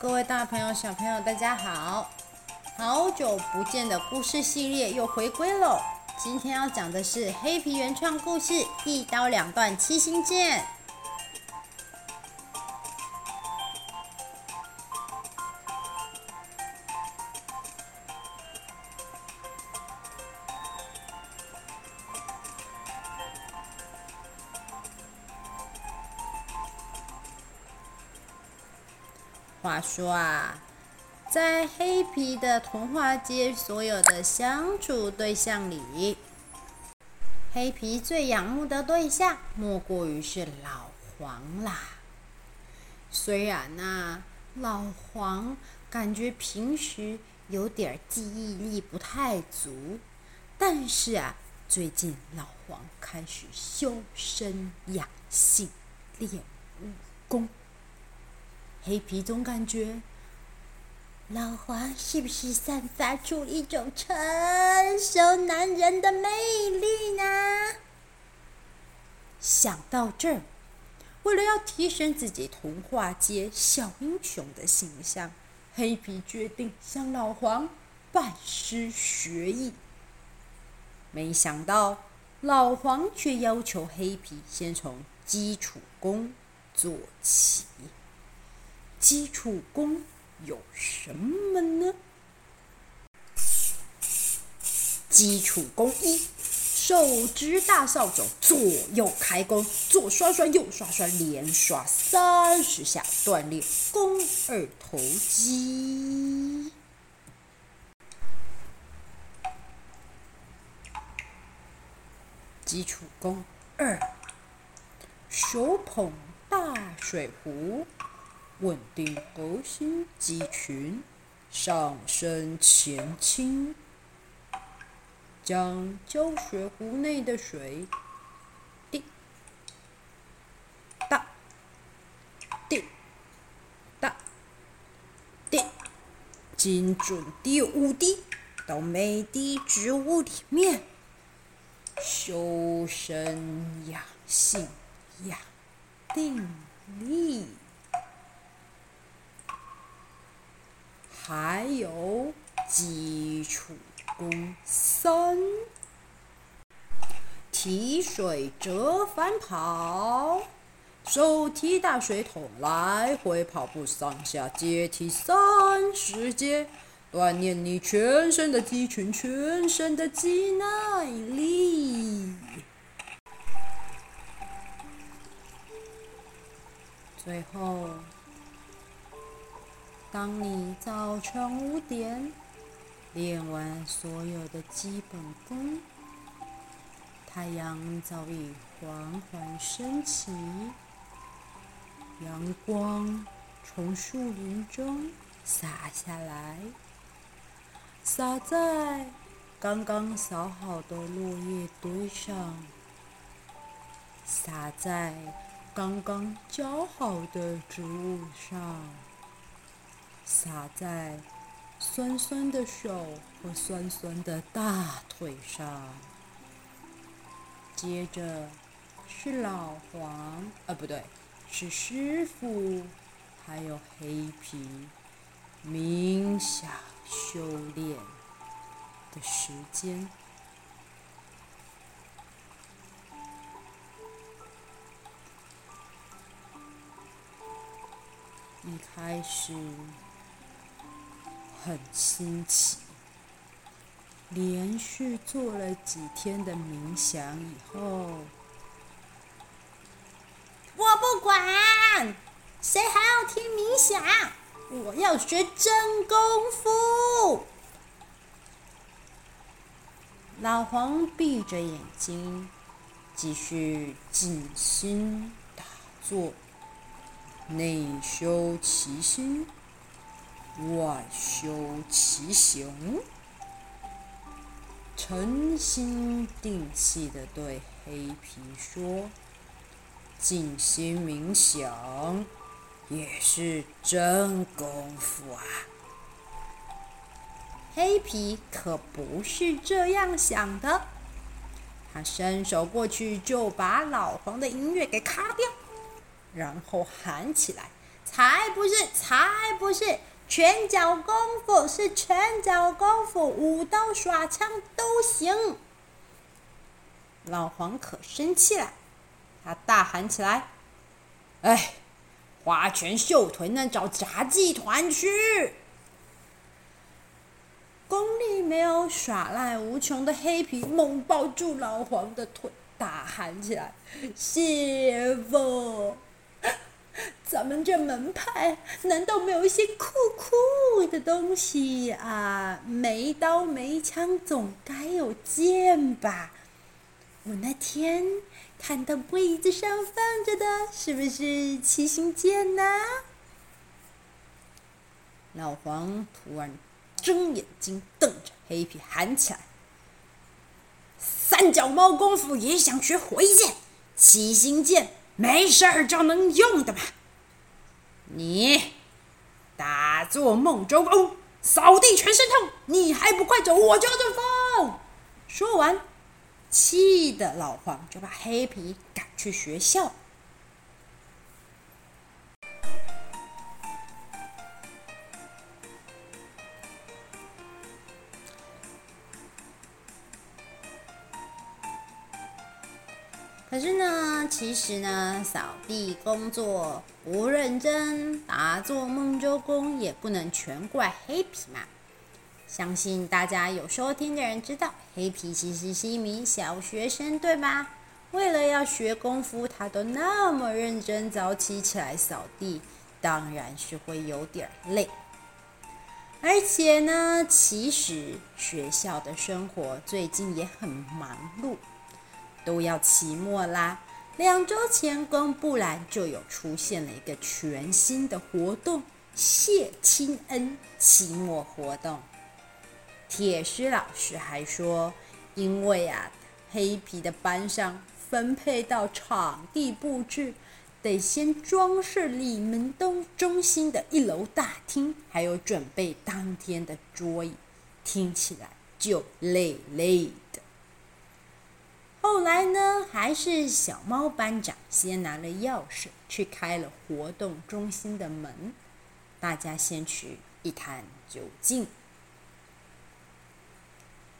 各位大朋友、小朋友，大家好！好久不见的故事系列又回归喽。今天要讲的是黑皮原创故事《一刀两断七星剑》。话说啊，在黑皮的童话街，所有的相处对象里，黑皮最仰慕的对象莫过于是老黄啦。虽然呢、啊，老黄感觉平时有点记忆力不太足，但是啊，最近老黄开始修身养性，练武功。黑皮总感觉老黄是不是散发出一种成熟男人的魅力呢？想到这儿，为了要提升自己童话街小英雄的形象，黑皮决定向老黄拜师学艺。没想到老黄却要求黑皮先从基础功做起。基础功有什么呢？基础功一：手执大扫帚，左右开弓，左刷刷，右刷刷，连刷三十下，锻炼肱二头肌。基础功二：手捧大水壶。稳定核心肌群，上身前倾，将胶水壶内的水滴答滴答滴，精准滴五滴到每滴植物里面，修身养性养定力。还有基础功三，提水折返跑，手提大水桶来回跑步上下阶梯三十阶，锻炼你全身的肌群，全身的肌耐力。最后。当你早晨五点练完所有的基本功，太阳早已缓缓升起，阳光从树林中洒下来，洒在刚刚扫好的落叶堆上，洒在刚刚浇好的植物上。洒在酸酸的手和酸酸的大腿上，接着是老黄，啊，不对，是师傅，还有黑皮冥想修炼的时间。一开始。很新奇，连续做了几天的冥想以后，我不管，谁还要听冥想？我要学真功夫。老黄闭着眼睛，继续静心打坐，内修其心。外修其形，沉心定气的对黑皮说：“静心冥想也是真功夫啊！”黑皮可不是这样想的，他伸手过去就把老黄的音乐给卡掉，然后喊起来：“才不是，才不是！拳脚功夫是拳脚功夫，舞刀耍枪都行。老黄可生气了，他大喊起来：“哎，花拳绣腿那找杂技团去！”功力没有耍赖无穷的黑皮猛抱住老黄的腿，大喊起来：“师傅！”咱们这门派难道没有一些酷酷的东西啊？没刀没枪，总该有剑吧？我那天看到柜子上放着的，是不是七星剑呢？老黄突然睁眼睛瞪着黑皮，喊起来：“三脚猫功夫也想学回剑？七星剑没事儿就能用的吧？”你打坐梦中翁，扫地全身痛，你还不快走，我就要中风！说完，气的老黄就把黑皮赶去学校。其实呢，扫地工作不认真，打做梦周公也不能全怪黑皮嘛。相信大家有收听的人知道，黑皮其实是一名小学生，对吧？为了要学功夫，他都那么认真，早起起来扫地，当然是会有点累。而且呢，其实学校的生活最近也很忙碌。都要期末啦！两周前公布栏就有出现了一个全新的活动——谢亲恩期末活动。铁狮老师还说，因为啊，黑皮的班上分配到场地布置，得先装饰里门东中心的一楼大厅，还有准备当天的桌椅，听起来就累累。后来呢，还是小猫班长先拿了钥匙去开了活动中心的门，大家先去一探究竟。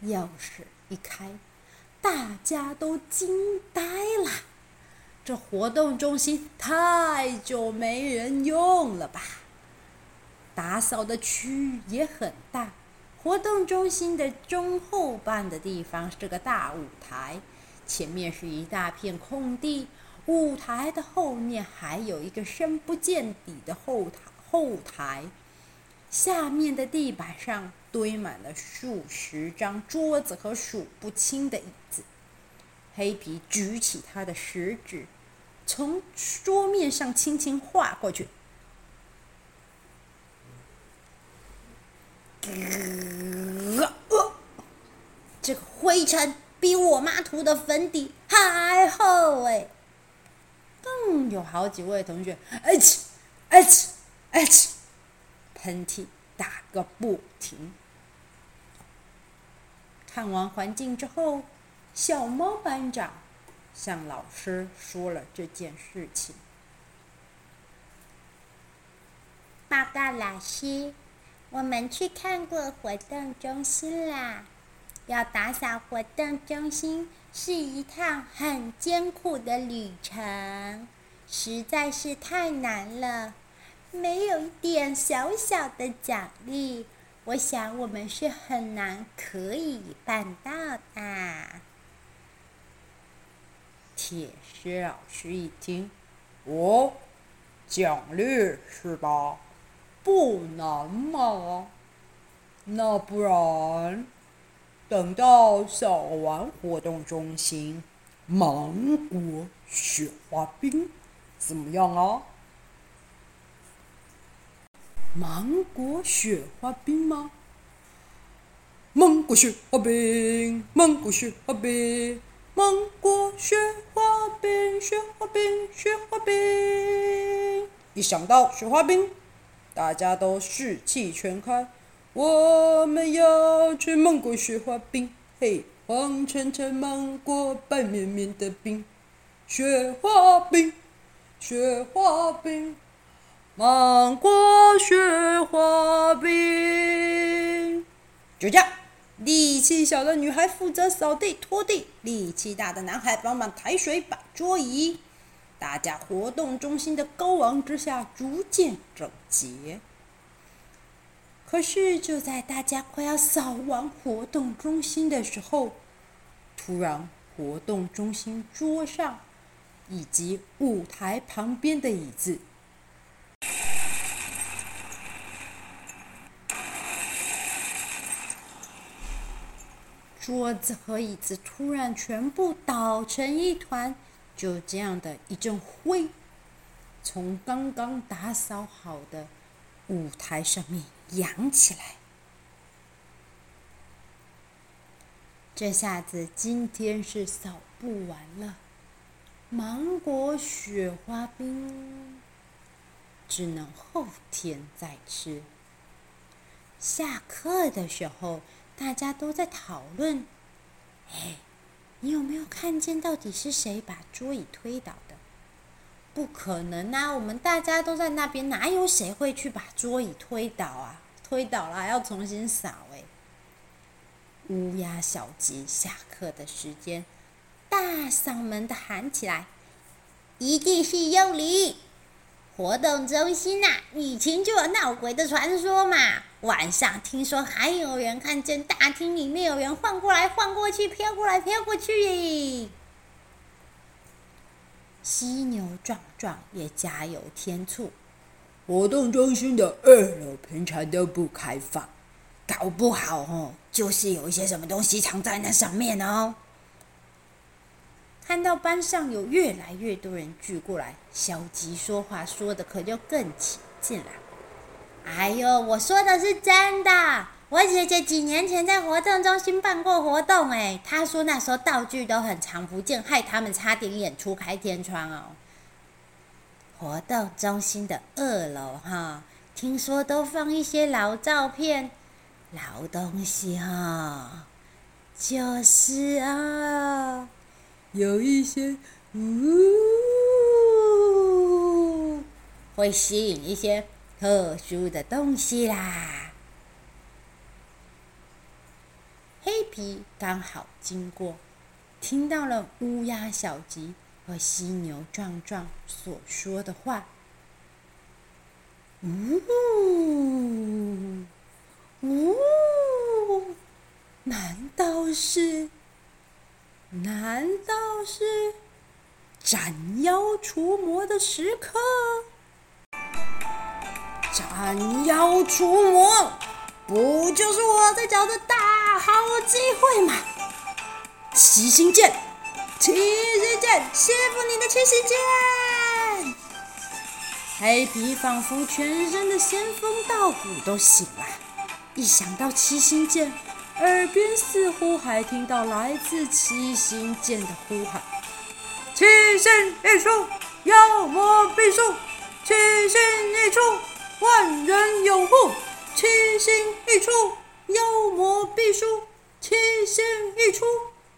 钥匙一开，大家都惊呆了，这活动中心太久没人用了吧？打扫的区域也很大，活动中心的中后半的地方是个大舞台。前面是一大片空地，舞台的后面还有一个深不见底的后台。后台下面的地板上堆满了数十张桌子和数不清的椅子。黑皮举起他的食指，从桌面上轻轻划过去，这个灰尘。比我妈涂的粉底还厚哎！更有好几位同学，哎呲，哎呲，哎呲，喷嚏打个不停。看完环境之后，小猫班长向老师说了这件事情。报告老师，我们去看过活动中心啦。要打扫活动中心是一趟很艰苦的旅程，实在是太难了。没有一点小小的奖励，我想我们是很难可以办到的。铁狮老师一听，哦，奖励是吧？不难嘛，那不然？等到扫完活动中心，芒果雪花冰怎么样啊？芒果雪花冰吗？芒果雪花冰，芒果雪花冰，芒果雪花冰，雪花冰，雪花冰。一想到雪花冰，大家都士气全开。我们要吃芒果雪花冰，嘿，黄澄澄芒果，白绵绵的冰，雪花冰，雪花冰。芒果雪花冰。就这样，力气小的女孩负责扫地拖地，力气大的男孩帮忙抬水摆桌椅。大家活动中心的高昂之下逐渐整洁。可是就在大家快要扫完活动中心的时候，突然活动中心桌上以及舞台旁边的椅子，桌子和椅子突然全部倒成一团。就这样的一阵灰，从刚刚打扫好的舞台上面扬起来。这下子今天是扫不完了，芒果雪花冰只能后天再吃。下课的时候，大家都在讨论，哎。你有没有看见到底是谁把桌椅推倒？不可能啊！我们大家都在那边，哪有谁会去把桌椅推倒啊？推倒了还要重新扫哎！乌鸦小吉下课的时间，大嗓门的喊起来：“一定是幽灵！”活动中心呐、啊，以前就有闹鬼的传说嘛。晚上听说还有人看见大厅里面有人晃过来晃过去，飘过来飘过去耶。犀牛壮壮也加油添醋，活动中心的二楼平常都不开放，搞不好哦，就是有一些什么东西藏在那上面哦。看到班上有越来越多人聚过来，小吉说话说的可就更起劲了。哎呦，我说的是真的，我姐姐几年前在活动中心办过活动，哎，她说那时候道具都很常不见，害他们差点演出开天窗哦。活动中心的二楼哈，听说都放一些老照片、老东西哈，就是啊。有一些，呜，会吸引一些特殊的东西啦。黑皮刚好经过，听到了乌鸦小吉和犀牛壮壮所说的话。呜，呜，难道是？难道是斩妖除魔的时刻？斩妖除魔，不就是我在找的大好机会嘛？七星剑，七星剑，师傅你的七星剑！黑皮仿佛全身的仙风道骨都醒了，一想到七星剑。耳边似乎还听到来自七星剑的呼喊：“七星一出，妖魔必速；七星一出，万人拥护；七星一出，妖魔必输；七星一出，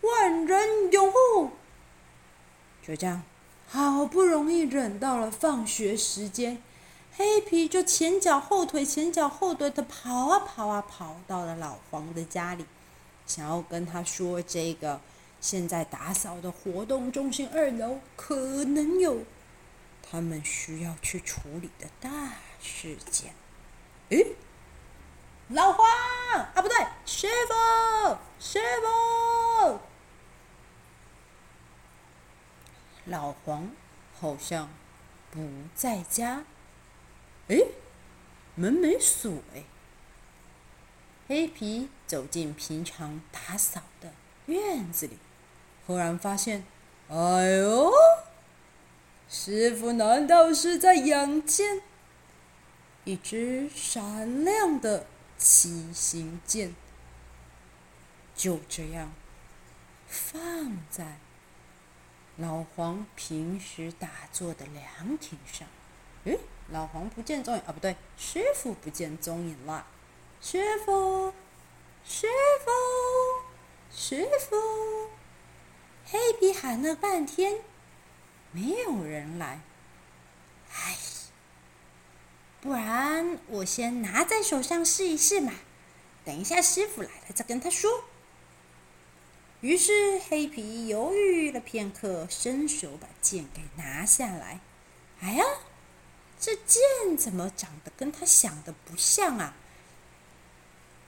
万人拥护。”就这样，好不容易忍到了放学时间。黑皮就前脚后腿，前脚后腿的跑啊跑啊，跑到了老黄的家里，想要跟他说这个现在打扫的活动中心二楼可能有他们需要去处理的大事件。诶，老黄啊，不对，师傅，师傅，老黄好像不在家。哎，门没锁哎。黑皮走进平常打扫的院子里，忽然发现，哎呦，师傅难道是在养剑？一只闪亮的七星剑，就这样放在老黄平时打坐的凉亭上。诶，老黄不见踪影啊！不对，师傅不见踪影了。师傅，师傅，师傅，黑皮喊了半天，没有人来。哎，不然我先拿在手上试一试嘛。等一下师傅来了再跟他说。于是黑皮犹豫了片刻，伸手把剑给拿下来。哎呀，这剑怎么长得跟他想的不像啊？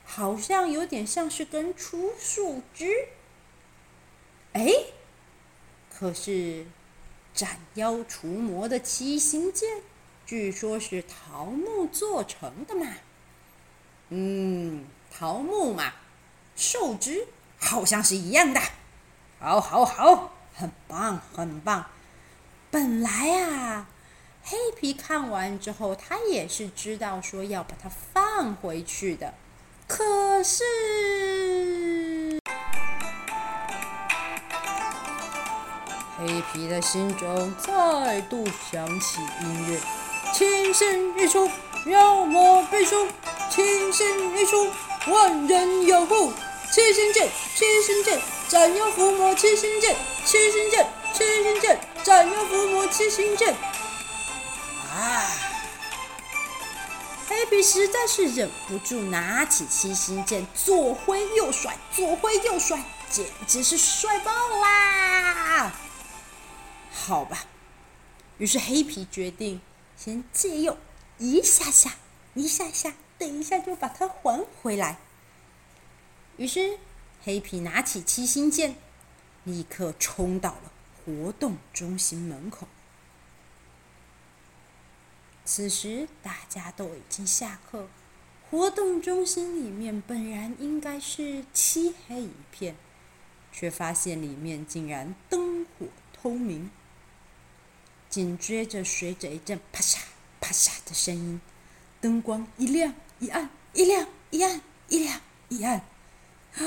好像有点像是根粗树枝。哎，可是斩妖除魔的七星剑，据说是桃木做成的嘛。嗯，桃木嘛，树枝。好像是一样的，好，好，好，很棒，很棒。本来啊，黑皮看完之后，他也是知道说要把它放回去的。可是，黑皮的心中再度响起音乐，七星一出，妖魔必出；七星一出，万人有护。七星剑，七星剑，斩妖伏魔七星剑，七星剑，七星剑，斩妖伏魔七星剑。啊！黑皮实在是忍不住拿起七星剑，左挥右甩，左挥右甩，简直是帅爆啦！好吧，于是黑皮决定先借用一下下，一下下，等一下就把它还回来。于是，黑皮拿起七星剑，立刻冲到了活动中心门口。此时，大家都已经下课，活动中心里面本然应该是漆黑一片，却发现里面竟然灯火通明。紧接着，随着一阵啪嚓啪嚓的声音，灯光一亮一暗，一亮一暗，一亮一暗。啊，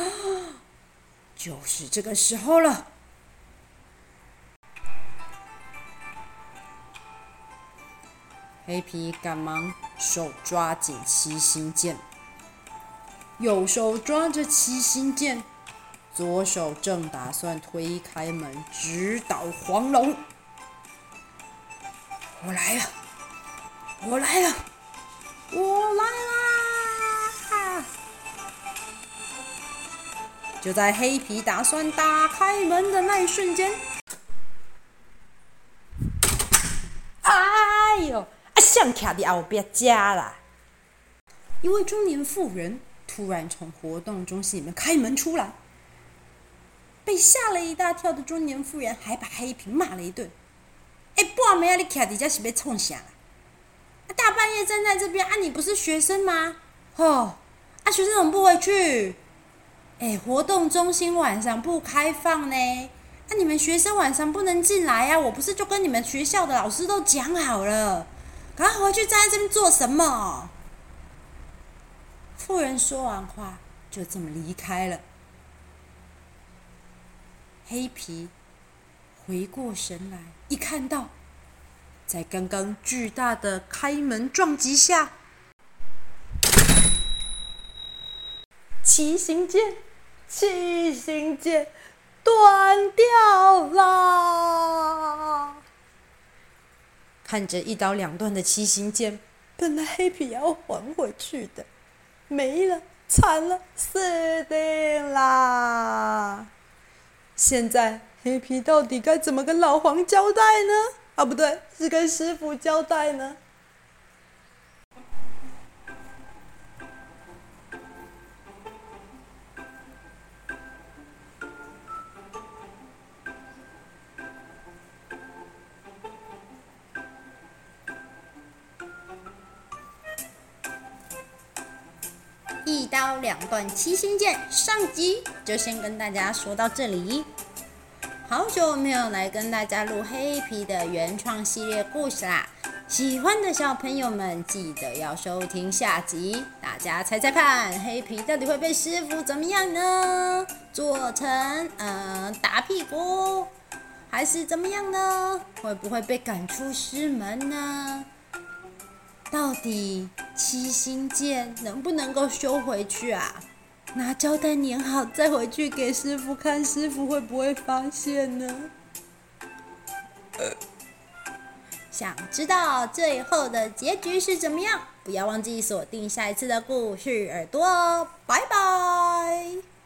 就是这个时候了！黑皮赶忙手抓紧七星剑，右手抓着七星剑，左手正打算推开门直捣黄龙。我来了！我来了！我来了！就在黑皮打算打开门的那一瞬间，哎呦！啊，像卡在后边家啦！一位中年妇人突然从活动中心里面开门出来，被吓了一大跳的中年妇人还把黑皮骂了一顿。哎，半夜啊，你卡在这是要冲啥？啊，大半夜站在这边啊，你不是学生吗？吼，啊，学生怎么不回去？哎，活动中心晚上不开放呢，那、啊、你们学生晚上不能进来呀、啊！我不是就跟你们学校的老师都讲好了，赶快回去站在这边做什么？妇人说完话，就这么离开了。黑皮回过神来，一看到，在刚刚巨大的开门撞击下，七星剑。七星剑断掉啦，看着一刀两断的七星剑，本来黑皮要还回去的，没了，惨了，死定啦！现在黑皮到底该怎么跟老黄交代呢？啊，不对，是跟师傅交代呢。一刀两断七星剑，上集就先跟大家说到这里。好久没有来跟大家录黑皮的原创系列故事啦，喜欢的小朋友们记得要收听下集。大家猜猜看，黑皮到底会被师傅怎么样呢？做成嗯、打屁股，还是怎么样呢？会不会被赶出师门呢？到底七星剑能不能够修回去啊？拿胶带粘好再回去给师傅看，师傅会不会发现呢？想知道最后的结局是怎么样？不要忘记锁定下一次的故事耳朵哦！拜拜。